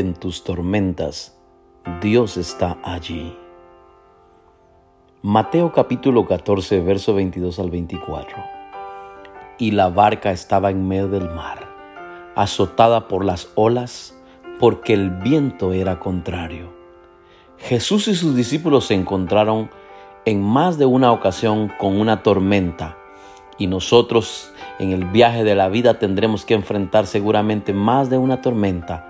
en tus tormentas, Dios está allí. Mateo capítulo 14, verso 22 al 24. Y la barca estaba en medio del mar, azotada por las olas, porque el viento era contrario. Jesús y sus discípulos se encontraron en más de una ocasión con una tormenta y nosotros en el viaje de la vida tendremos que enfrentar seguramente más de una tormenta.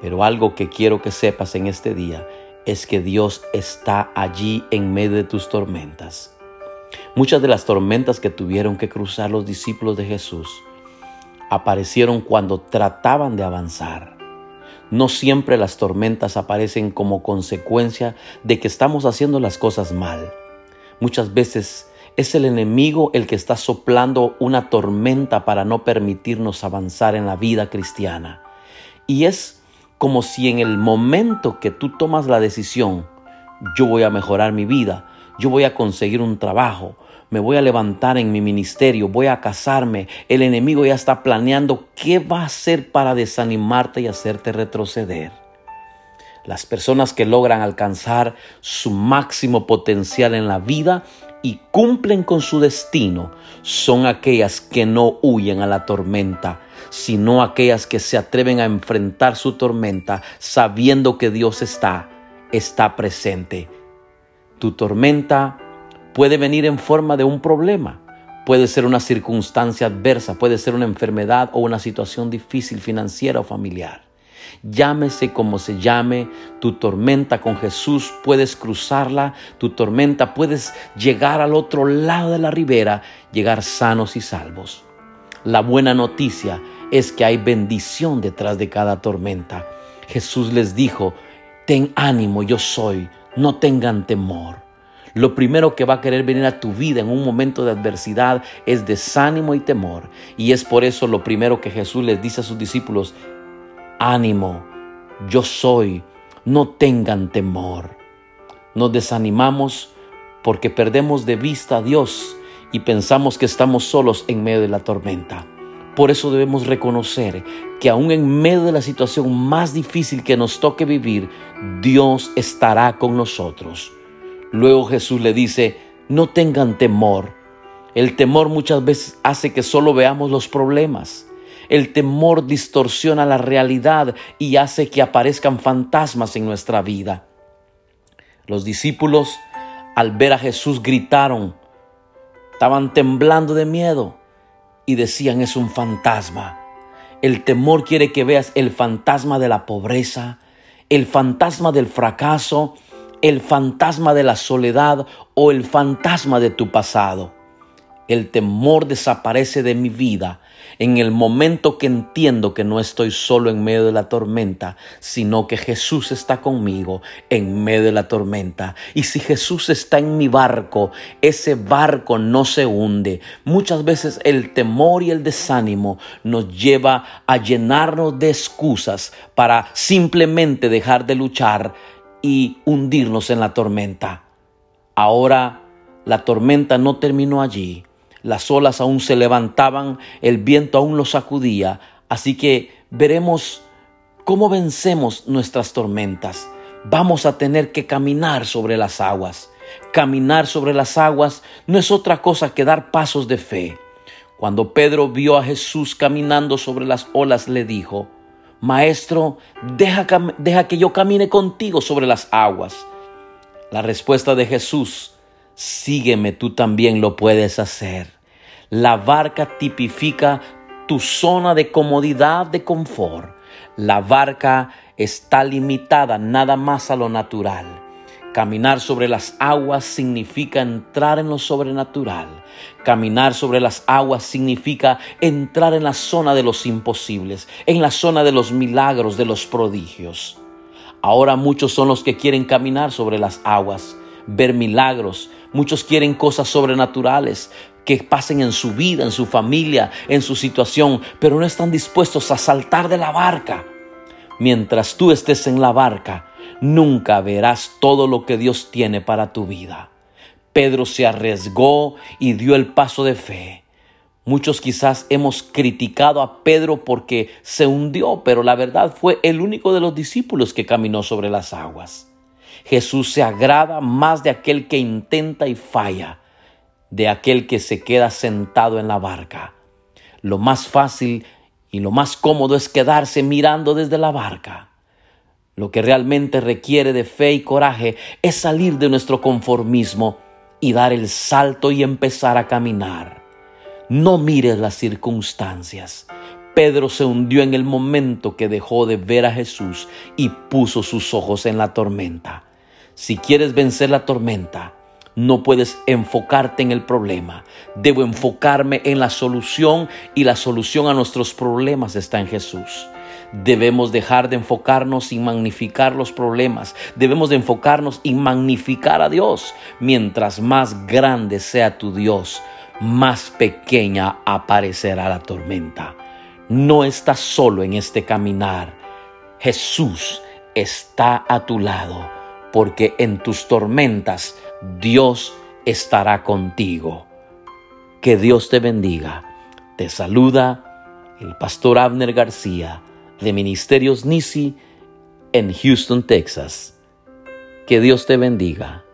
Pero algo que quiero que sepas en este día es que Dios está allí en medio de tus tormentas. Muchas de las tormentas que tuvieron que cruzar los discípulos de Jesús aparecieron cuando trataban de avanzar. No siempre las tormentas aparecen como consecuencia de que estamos haciendo las cosas mal. Muchas veces es el enemigo el que está soplando una tormenta para no permitirnos avanzar en la vida cristiana. Y es como si en el momento que tú tomas la decisión, yo voy a mejorar mi vida, yo voy a conseguir un trabajo, me voy a levantar en mi ministerio, voy a casarme, el enemigo ya está planeando qué va a hacer para desanimarte y hacerte retroceder. Las personas que logran alcanzar su máximo potencial en la vida y cumplen con su destino son aquellas que no huyen a la tormenta, sino aquellas que se atreven a enfrentar su tormenta sabiendo que Dios está, está presente. Tu tormenta puede venir en forma de un problema, puede ser una circunstancia adversa, puede ser una enfermedad o una situación difícil financiera o familiar. Llámese como se llame, tu tormenta con Jesús puedes cruzarla, tu tormenta puedes llegar al otro lado de la ribera, llegar sanos y salvos. La buena noticia es que hay bendición detrás de cada tormenta. Jesús les dijo, ten ánimo, yo soy, no tengan temor. Lo primero que va a querer venir a tu vida en un momento de adversidad es desánimo y temor. Y es por eso lo primero que Jesús les dice a sus discípulos, ánimo, yo soy, no tengan temor. Nos desanimamos porque perdemos de vista a Dios y pensamos que estamos solos en medio de la tormenta. Por eso debemos reconocer que aún en medio de la situación más difícil que nos toque vivir, Dios estará con nosotros. Luego Jesús le dice, no tengan temor. El temor muchas veces hace que solo veamos los problemas. El temor distorsiona la realidad y hace que aparezcan fantasmas en nuestra vida. Los discípulos al ver a Jesús gritaron, estaban temblando de miedo y decían es un fantasma. El temor quiere que veas el fantasma de la pobreza, el fantasma del fracaso, el fantasma de la soledad o el fantasma de tu pasado. El temor desaparece de mi vida en el momento que entiendo que no estoy solo en medio de la tormenta, sino que Jesús está conmigo en medio de la tormenta. Y si Jesús está en mi barco, ese barco no se hunde. Muchas veces el temor y el desánimo nos lleva a llenarnos de excusas para simplemente dejar de luchar y hundirnos en la tormenta. Ahora la tormenta no terminó allí. Las olas aún se levantaban, el viento aún los sacudía, así que veremos cómo vencemos nuestras tormentas. Vamos a tener que caminar sobre las aguas. Caminar sobre las aguas no es otra cosa que dar pasos de fe. Cuando Pedro vio a Jesús caminando sobre las olas, le dijo, Maestro, deja, deja que yo camine contigo sobre las aguas. La respuesta de Jesús sígueme, tú también lo puedes hacer. La barca tipifica tu zona de comodidad, de confort. La barca está limitada nada más a lo natural. Caminar sobre las aguas significa entrar en lo sobrenatural. Caminar sobre las aguas significa entrar en la zona de los imposibles, en la zona de los milagros, de los prodigios. Ahora muchos son los que quieren caminar sobre las aguas, ver milagros. Muchos quieren cosas sobrenaturales que pasen en su vida, en su familia, en su situación, pero no están dispuestos a saltar de la barca. Mientras tú estés en la barca, nunca verás todo lo que Dios tiene para tu vida. Pedro se arriesgó y dio el paso de fe. Muchos quizás hemos criticado a Pedro porque se hundió, pero la verdad fue el único de los discípulos que caminó sobre las aguas. Jesús se agrada más de aquel que intenta y falla, de aquel que se queda sentado en la barca. Lo más fácil y lo más cómodo es quedarse mirando desde la barca. Lo que realmente requiere de fe y coraje es salir de nuestro conformismo y dar el salto y empezar a caminar. No mires las circunstancias. Pedro se hundió en el momento que dejó de ver a Jesús y puso sus ojos en la tormenta. Si quieres vencer la tormenta, no puedes enfocarte en el problema. Debo enfocarme en la solución y la solución a nuestros problemas está en Jesús. Debemos dejar de enfocarnos y magnificar los problemas. Debemos de enfocarnos y magnificar a Dios. Mientras más grande sea tu Dios, más pequeña aparecerá la tormenta. No estás solo en este caminar. Jesús está a tu lado, porque en tus tormentas Dios estará contigo. Que Dios te bendiga. Te saluda el pastor Abner García de Ministerios Nisi en Houston, Texas. Que Dios te bendiga.